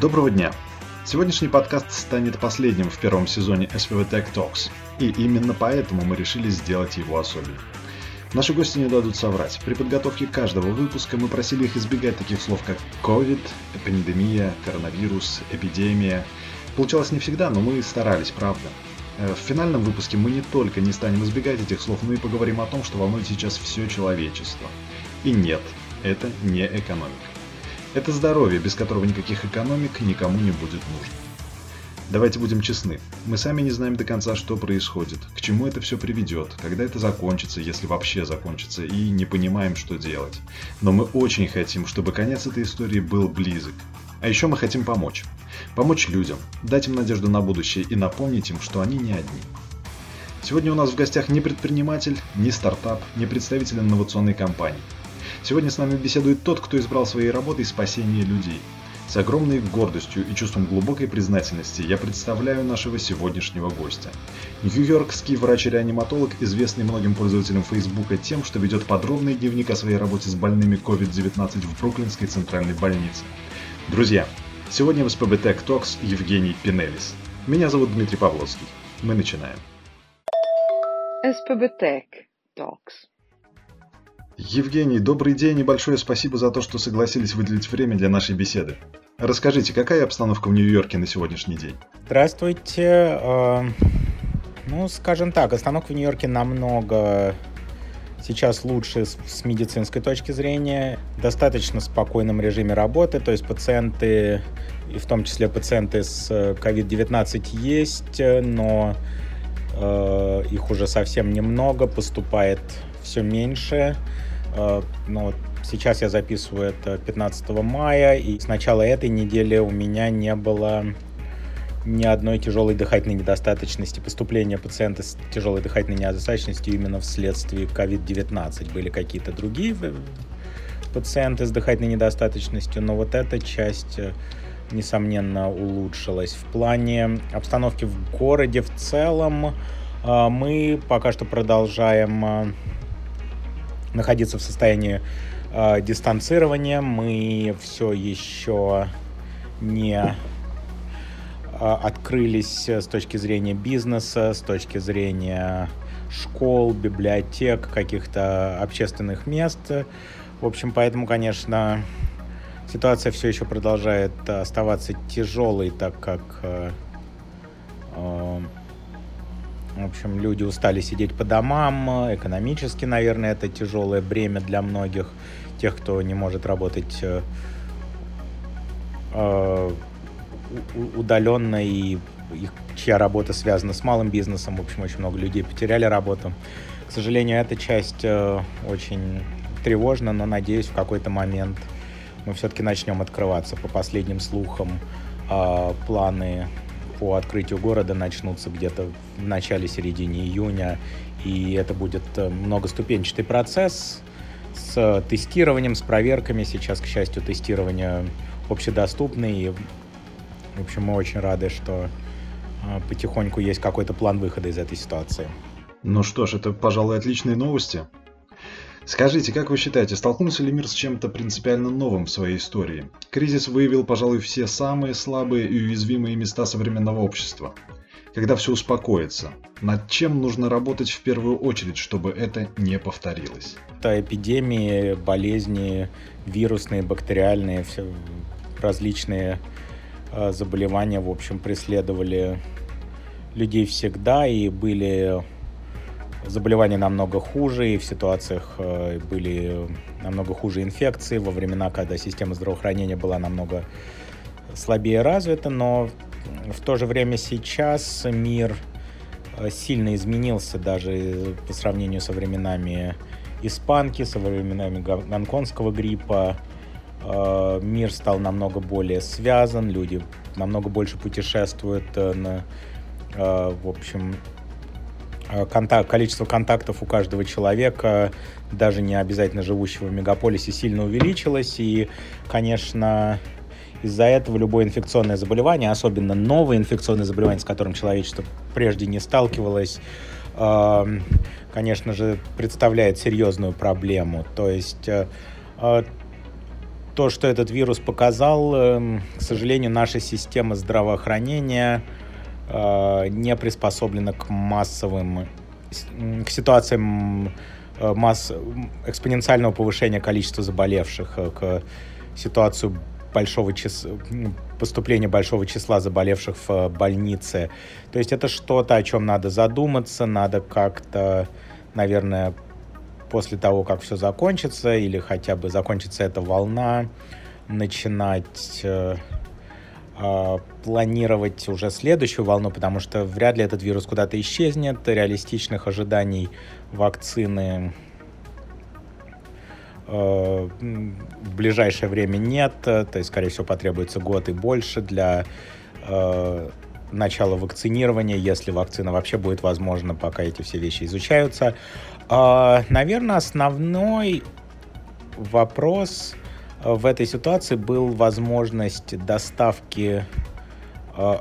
Доброго дня! Сегодняшний подкаст станет последним в первом сезоне SPV Tech Talks, и именно поэтому мы решили сделать его особенным. Наши гости не дадут соврать. При подготовке каждого выпуска мы просили их избегать таких слов, как COVID, пандемия, коронавирус, эпидемия. Получалось не всегда, но мы старались, правда. Э, в финальном выпуске мы не только не станем избегать этих слов, но и поговорим о том, что волнует сейчас все человечество. И нет, это не экономика. Это здоровье, без которого никаких экономик никому не будет нужно. Давайте будем честны. Мы сами не знаем до конца, что происходит, к чему это все приведет, когда это закончится, если вообще закончится, и не понимаем, что делать. Но мы очень хотим, чтобы конец этой истории был близок. А еще мы хотим помочь. Помочь людям, дать им надежду на будущее и напомнить им, что они не одни. Сегодня у нас в гостях не предприниматель, не стартап, не представитель инновационной компании – Сегодня с нами беседует тот, кто избрал своей работой спасение людей. С огромной гордостью и чувством глубокой признательности я представляю нашего сегодняшнего гостя. Нью-Йоркский врач-реаниматолог, известный многим пользователям Фейсбука тем, что ведет подробный дневник о своей работе с больными COVID-19 в Бруклинской центральной больнице. Друзья, сегодня в СПБ Tech Talks Евгений Пинелис. Меня зовут Дмитрий Павловский. Мы начинаем. СПБ Tech Talks. Евгений, добрый день и большое спасибо за то, что согласились выделить время для нашей беседы. Расскажите, какая обстановка в Нью-Йорке на сегодняшний день? Здравствуйте. Э, ну, скажем так, обстановка в Нью-Йорке намного сейчас лучше с медицинской точки зрения, достаточно спокойном режиме работы, то есть пациенты, и в том числе пациенты с COVID-19 есть, но э, их уже совсем немного, поступает все меньше. Э, но ну сейчас я записываю это 15 мая, и с начала этой недели у меня не было ни одной тяжелой дыхательной недостаточности, поступления пациента с тяжелой дыхательной недостаточностью именно вследствие COVID-19. Были какие-то другие пациенты с дыхательной недостаточностью, но вот эта часть, э, несомненно, улучшилась. В плане обстановки в городе в целом э, мы пока что продолжаем находиться в состоянии э, дистанцирования. Мы все еще не э, открылись с точки зрения бизнеса, с точки зрения школ, библиотек, каких-то общественных мест. В общем, поэтому, конечно, ситуация все еще продолжает оставаться тяжелой, так как э, э, в общем, люди устали сидеть по домам. Экономически, наверное, это тяжелое бремя для многих. Тех, кто не может работать э, э удаленно и их, чья работа связана с малым бизнесом. В общем, очень много людей потеряли работу. К сожалению, эта часть э, очень тревожна, но надеюсь, в какой-то момент мы все-таки начнем открываться. По последним слухам, э, планы по открытию города начнутся где-то в начале-середине июня, и это будет э, многоступенчатый процесс с тестированием, с проверками. Сейчас, к счастью, тестирование общедоступное, и, в общем, мы очень рады, что э, потихоньку есть какой-то план выхода из этой ситуации. Ну что ж, это, пожалуй, отличные новости. Скажите, как вы считаете, столкнулся ли мир с чем-то принципиально новым в своей истории? Кризис выявил, пожалуй, все самые слабые и уязвимые места современного общества. Когда все успокоится, над чем нужно работать в первую очередь, чтобы это не повторилось? Это эпидемии, болезни, вирусные, бактериальные, все различные э, заболевания, в общем, преследовали людей всегда и были заболевания намного хуже, и в ситуациях э, были намного хуже инфекции во времена, когда система здравоохранения была намного слабее развита, но в то же время сейчас мир э, сильно изменился даже по сравнению со временами испанки, со временами гонконгского гриппа. Э, мир стал намного более связан, люди намного больше путешествуют, в общем, контакт, количество контактов у каждого человека, даже не обязательно живущего в мегаполисе, сильно увеличилось. И, конечно, из-за этого любое инфекционное заболевание, особенно новое инфекционное заболевание, с которым человечество прежде не сталкивалось, эм, конечно же, представляет серьезную проблему. То есть э, э, то, что этот вирус показал, эм, к сожалению, наша система здравоохранения э, не приспособлена к массовым, к ситуациям э, масс, экспоненциального повышения количества заболевших, э, к ситуации большого числа, поступления большого числа заболевших в больнице. То есть это что-то, о чем надо задуматься, надо как-то, наверное, после того, как все закончится, или хотя бы закончится эта волна, начинать э, э, планировать уже следующую волну, потому что вряд ли этот вирус куда-то исчезнет. Реалистичных ожиданий вакцины э, в ближайшее время нет. То есть, скорее всего, потребуется год и больше для э, начала вакцинирования, если вакцина вообще будет возможна, пока эти все вещи изучаются. А, наверное, основной вопрос в этой ситуации был возможность доставки э,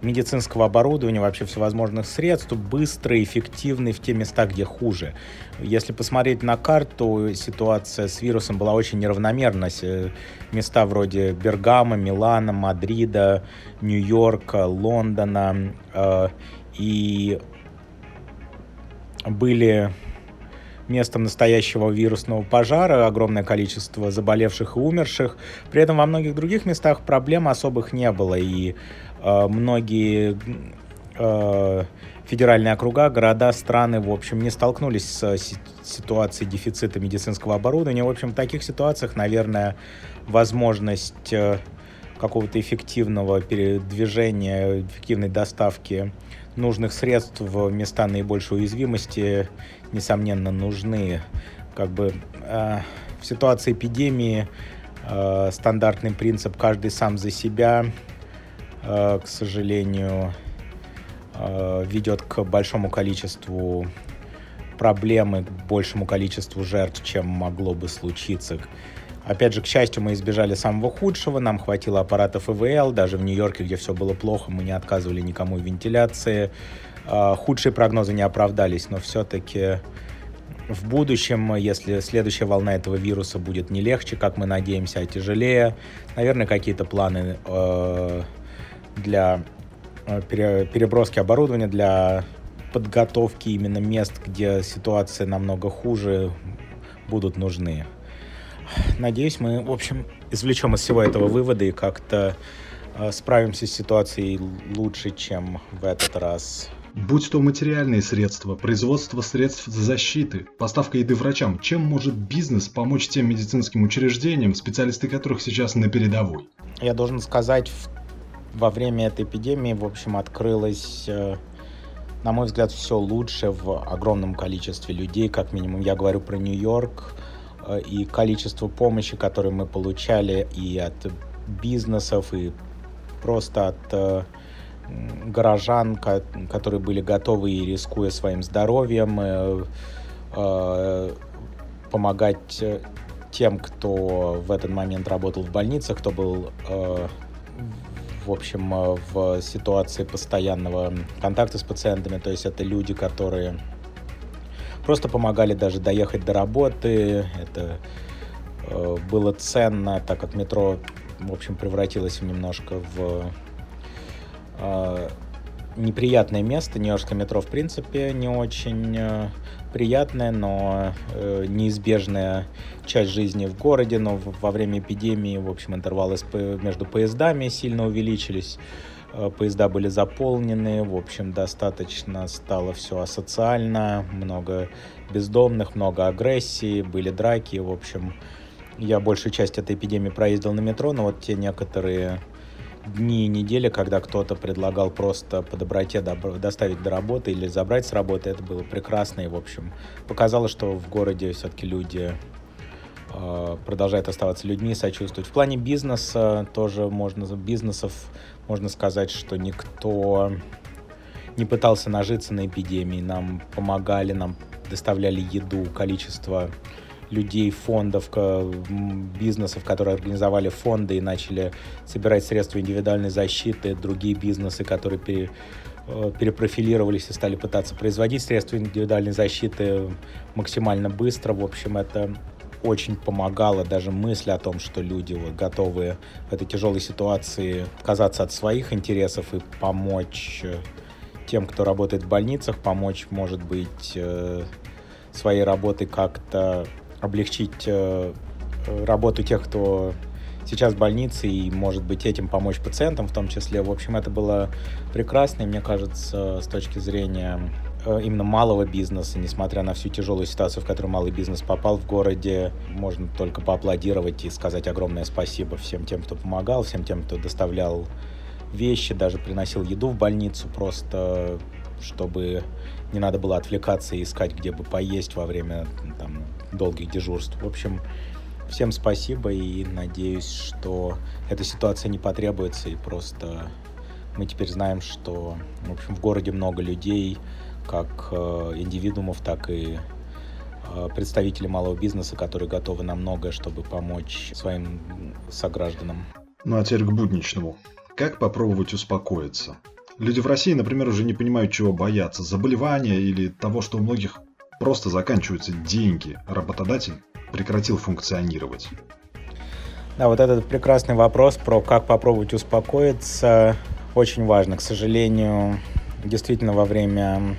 медицинского оборудования, вообще всевозможных средств, быстро и эффективный в те места, где хуже. Если посмотреть на карту, ситуация с вирусом была очень неравномерна. Места вроде Бергама, Милана, Мадрида, Нью-Йорка, Лондона э, и были местом настоящего вирусного пожара, огромное количество заболевших и умерших. При этом во многих других местах проблем особых не было, и э, многие э, федеральные округа, города, страны, в общем, не столкнулись с ситуацией дефицита медицинского оборудования. В общем, в таких ситуациях, наверное, возможность э, какого-то эффективного передвижения, эффективной доставки нужных средств в места наибольшей уязвимости, несомненно, нужны. Как бы э, в ситуации эпидемии э, стандартный принцип «каждый сам за себя», э, к сожалению, э, ведет к большому количеству проблем и к большему количеству жертв, чем могло бы случиться. Опять же, к счастью, мы избежали самого худшего, нам хватило аппаратов ИВЛ, даже в Нью-Йорке, где все было плохо, мы не отказывали никому в вентиляции. А, худшие прогнозы не оправдались, но все-таки в будущем, если следующая волна этого вируса будет не легче, как мы надеемся, а тяжелее, наверное, какие-то планы э, для э, переброски оборудования, для подготовки именно мест, где ситуация намного хуже, будут нужны. Надеюсь, мы, в общем, извлечем из всего этого выводы и как-то э, справимся с ситуацией лучше, чем в этот раз. Будь то материальные средства, производство средств защиты, поставка еды врачам, чем может бизнес помочь тем медицинским учреждениям, специалисты которых сейчас на передовой? Я должен сказать, во время этой эпидемии, в общем, открылось, э, на мой взгляд, все лучше в огромном количестве людей, как минимум. Я говорю про Нью-Йорк, Э, и количество помощи, которую мы получали и от бизнесов, и просто от э, горожан, которые были готовы и рискуя своим здоровьем, э, помогать тем, кто в этот момент работал в больницах, кто был в общем, в ситуации постоянного контакта с пациентами. То есть это люди, которые просто помогали даже доехать до работы. Это э, было ценно, так как метро, в общем, превратилось немножко в э, неприятное место. Нью-Йоркское метро, в принципе, не очень э, приятная, но э, неизбежная часть жизни в городе. Но во время эпидемии, в общем, интервалы между поездами сильно увеличились. Э, поезда были заполнены, в общем, достаточно стало все асоциально, много бездомных, много агрессии, были драки, в общем, я большую часть этой эпидемии проездил на метро, но вот те некоторые дни и недели, когда кто-то предлагал просто по доброте доставить до работы или забрать с работы, это было прекрасно и, в общем, показало, что в городе все-таки люди э, продолжают оставаться людьми, сочувствовать. В плане бизнеса тоже можно, бизнесов можно сказать, что никто не пытался нажиться на эпидемии. Нам помогали, нам доставляли еду, количество людей, фондов, бизнесов, которые организовали фонды и начали собирать средства индивидуальной защиты, другие бизнесы, которые пере, э, перепрофилировались и стали пытаться производить средства индивидуальной защиты максимально быстро. В общем, это очень помогала даже мысль о том, что люди вот готовы в этой тяжелой ситуации отказаться от своих интересов и помочь э, тем, кто работает в больницах, помочь, может быть, э, своей работой как-то облегчить э, работу тех, кто сейчас в больнице, и, может быть, этим помочь пациентам в том числе. В общем, это было прекрасно, и мне кажется, с точки зрения Э, именно малого бизнеса, несмотря на всю тяжелую ситуацию, в которую малый бизнес попал в городе, можно только поаплодировать и сказать огромное спасибо всем тем, кто помогал, всем тем, кто доставлял вещи, даже приносил еду в больницу, просто чтобы не надо было отвлекаться и искать, где бы поесть во время там, долгих дежурств. В общем, всем спасибо и надеюсь, что эта ситуация не потребуется и просто мы теперь знаем, что в общем в городе много людей, как э, индивидуумов, так и э, представители малого бизнеса, которые готовы на многое, чтобы помочь своим согражданам. Ну а теперь к будничному. Как попробовать успокоиться? Люди в России, например, уже не понимают, чего бояться. Заболевания или того, что у многих просто заканчиваются деньги. Работодатель прекратил функционировать. Да, вот этот прекрасный вопрос про как попробовать успокоиться очень важно. К сожалению, действительно во время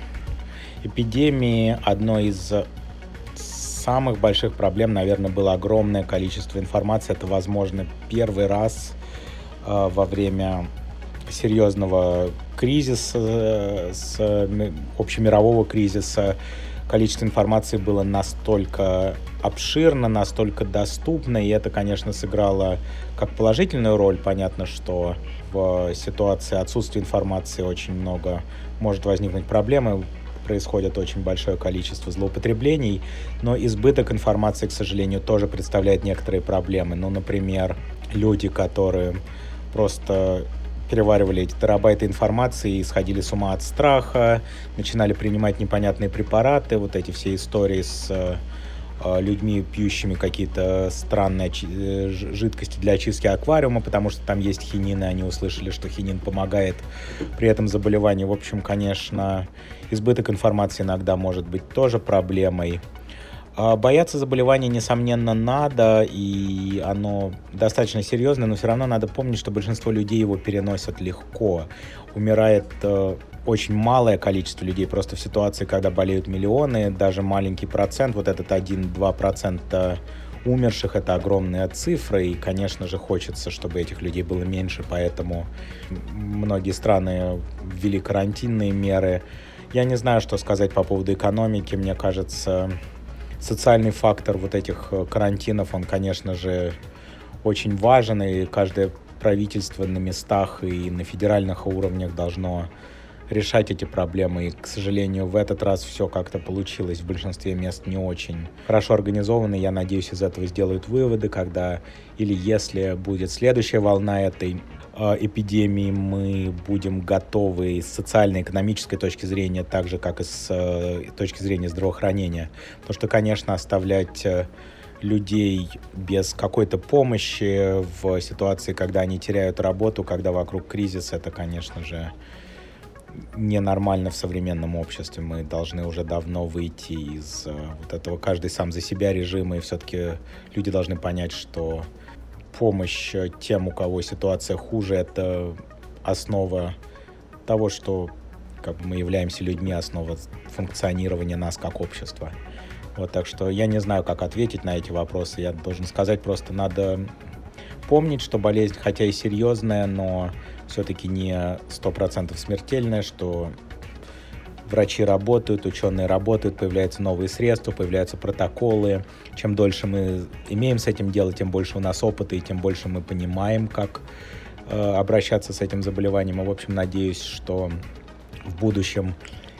эпидемии одной из самых больших проблем, наверное, было огромное количество информации. Это, возможно, первый раз э, во время серьезного кризиса, э, с общемирового кризиса, количество информации было настолько обширно, настолько доступно, и это, конечно, сыграло как положительную роль. Понятно, что в ситуации отсутствия информации очень много может возникнуть проблемы происходит очень большое количество злоупотреблений, но избыток информации, к сожалению, тоже представляет некоторые проблемы. Ну, например, люди, которые просто переваривали эти терабайты информации и сходили с ума от страха, начинали принимать непонятные препараты, вот эти все истории с Э, людьми, пьющими какие-то странные э, жидкости для очистки аквариума, потому что там есть хинин, и они услышали, что хинин помогает при этом заболевании. В общем, конечно, избыток информации иногда может быть тоже проблемой. А бояться заболевания, несомненно, надо, и оно достаточно серьезное, но все равно надо помнить, что большинство людей его переносят легко. Умирает э, очень малое количество людей, просто в ситуации, когда болеют миллионы, даже маленький процент, вот этот 1-2% умерших, это огромная цифра, и, конечно же, хочется, чтобы этих людей было меньше, поэтому многие страны ввели карантинные меры. Я не знаю, что сказать по поводу экономики, мне кажется, социальный фактор вот этих э, карантинов, он, конечно же, очень важен, и каждое правительство на местах и на федеральных уровнях должно решать эти проблемы. И, к сожалению, в этот раз все как-то получилось в большинстве мест не очень хорошо организовано. Я надеюсь, из этого сделают выводы, когда или если будет следующая волна этой эпидемии, мы будем готовы с социально-экономической точки зрения, так же, как и с э, точки зрения здравоохранения. Потому что, конечно, оставлять э, людей без какой-то помощи в ситуации, когда они теряют работу, когда вокруг кризис, это, конечно же, ненормально в современном обществе. Мы должны уже давно выйти из э, вот этого каждый сам за себя режима, и все-таки люди должны понять, что помощь тем, у кого ситуация хуже, это основа того, что как бы мы являемся людьми, основа функционирования нас как общества. Вот, так что я не знаю, как ответить на эти вопросы. Я должен сказать, просто надо помнить, что болезнь, хотя и серьезная, но все-таки не 100% смертельная, что врачи работают, ученые работают, появляются новые средства, появляются протоколы. Чем дольше мы имеем с этим дело, тем больше у нас опыта, и тем больше мы понимаем, как э, обращаться с этим заболеванием. И, в общем, надеюсь, что в будущем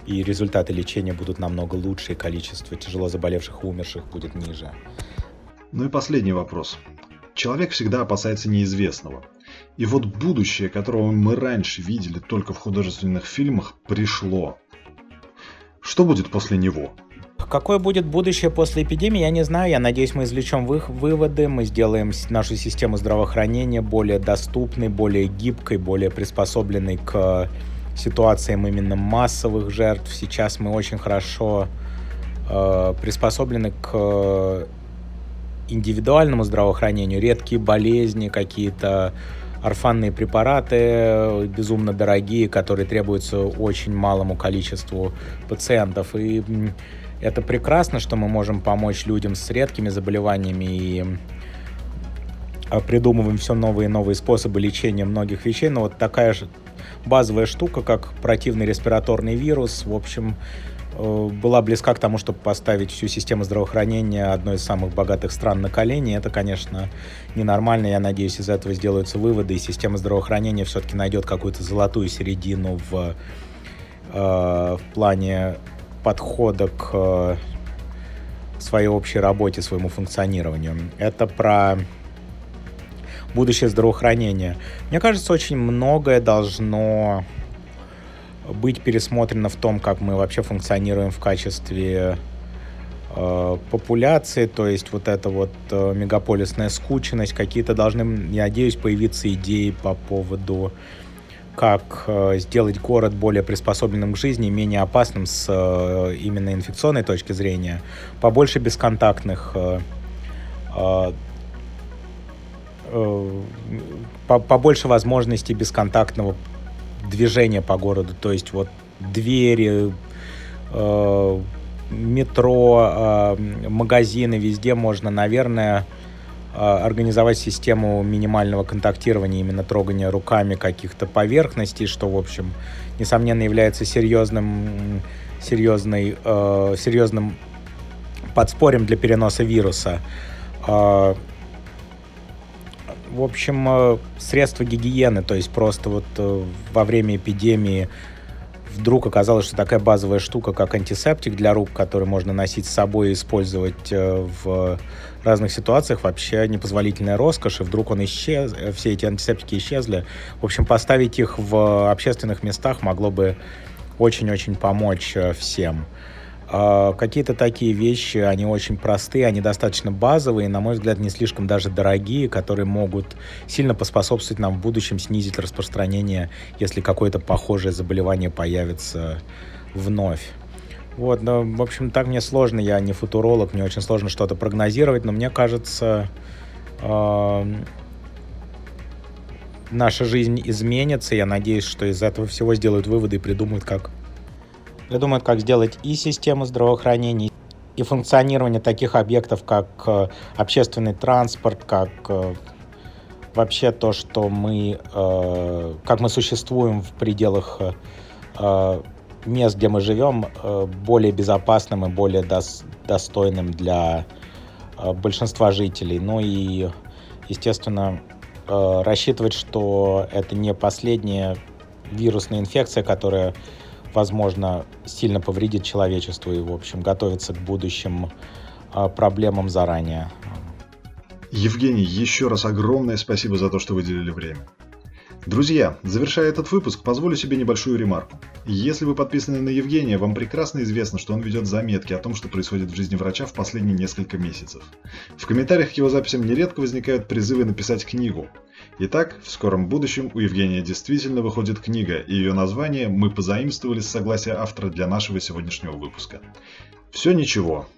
и результаты лечения будут намного лучше, и количество тяжело заболевших и умерших будет ниже. Ну и последний вопрос. Человек всегда опасается неизвестного. И вот будущее, которого мы раньше видели только в художественных фильмах, пришло. Что будет после него? Какое будет будущее после эпидемии, я не знаю. Я надеюсь, мы извлечем вы выводы, мы сделаем нашу систему здравоохранения более доступной, более гибкой, более приспособленной к ситуациям именно массовых жертв. Сейчас мы очень хорошо э, приспособлены к индивидуальному здравоохранению, редкие болезни, какие-то орфанные препараты безумно дорогие, которые требуются очень малому количеству пациентов. И это прекрасно, что мы можем помочь людям с редкими заболеваниями и а, придумываем все новые и новые способы лечения многих вещей, но вот такая же базовая штука, как противный респираторный вирус, в общем, э, была близка к тому, чтобы поставить всю систему здравоохранения одной из самых богатых стран на колени. Это, конечно, ненормально. Я надеюсь, из этого сделаются выводы, и система здравоохранения все-таки найдет какую-то золотую середину в, э, в плане подхода к э, своей общей работе, своему функционированию. Это про будущее здравоохранения. Мне кажется, очень многое должно быть пересмотрено в том, как мы вообще функционируем в качестве э, популяции, то есть вот эта вот э, мегаполисная скученность, какие-то должны, я надеюсь, появиться идеи по поводу как э, сделать город более приспособленным к жизни, менее опасным с именно инфекционной точки зрения, побольше бесконтактных побольше возможностей бесконтактного движения по городу, то есть вот двери, метро, магазины, везде можно, наверное, а, организовать систему минимального контактирования, именно трогания руками каких-то поверхностей, что, в общем, несомненно, является серьезным, серьезной, э, серьезным подспорьем для переноса вируса. В общем, э, средства гигиены, то есть просто вот э, во время эпидемии вдруг оказалось, что такая базовая штука, как антисептик для рук, который можно носить с собой и использовать э, в разных ситуациях, вообще непозволительная роскошь, и вдруг он исчез, все эти антисептики исчезли. В общем, поставить их в общественных местах могло бы очень-очень помочь всем. А, какие-то такие вещи, они очень простые, они достаточно базовые, на мой взгляд, не слишком даже дорогие, которые могут сильно поспособствовать нам в будущем снизить распространение, если какое-то похожее заболевание появится вновь. Вот, но, в общем, так мне сложно, я не футуролог, мне очень сложно что-то прогнозировать, но мне кажется, э, наша жизнь изменится, я надеюсь, что из этого всего сделают выводы и придумают, как придумают, как сделать и систему здравоохранения, и функционирование таких объектов, как э, общественный транспорт, как э, вообще то, что мы, э, как мы существуем в пределах мест, где мы живем, более безопасным и более достойным для большинства жителей. Ну и, естественно, рассчитывать, что это не последняя вирусная инфекция, которая возможно, сильно повредит человечеству и, в общем, готовиться к будущим а, проблемам заранее. Евгений, еще раз огромное спасибо за то, что выделили время. Друзья, завершая этот выпуск, позволю себе небольшую ремарку. Если вы подписаны на Евгения, вам прекрасно известно, что он ведет заметки о том, что происходит в жизни врача в последние несколько месяцев. В комментариях к его записям нередко возникают призывы написать книгу. Итак, в скором будущем у Евгения действительно выходит книга, и ее название мы позаимствовали с согласия автора для нашего сегодняшнего выпуска. Все ничего,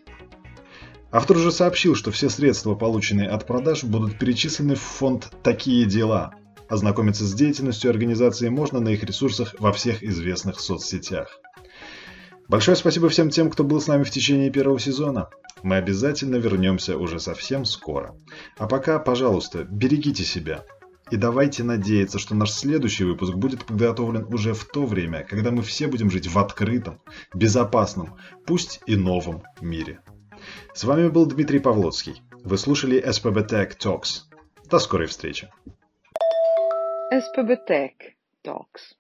Автор уже сообщил, что все средства, полученные от продаж, будут перечислены в фонд «Такие дела», Ознакомиться с деятельностью организации можно на их ресурсах во всех известных соцсетях. Большое спасибо всем тем, кто был с нами в течение первого сезона. Мы обязательно вернемся уже совсем скоро. А пока, пожалуйста, берегите себя. И давайте надеяться, что наш следующий выпуск будет подготовлен уже в то время, когда мы все будем жить в открытом, безопасном, пусть и новом мире. С вами был Дмитрий Павловский. Вы слушали SPB Tech Talks. До скорой встречи. SPBTech talks.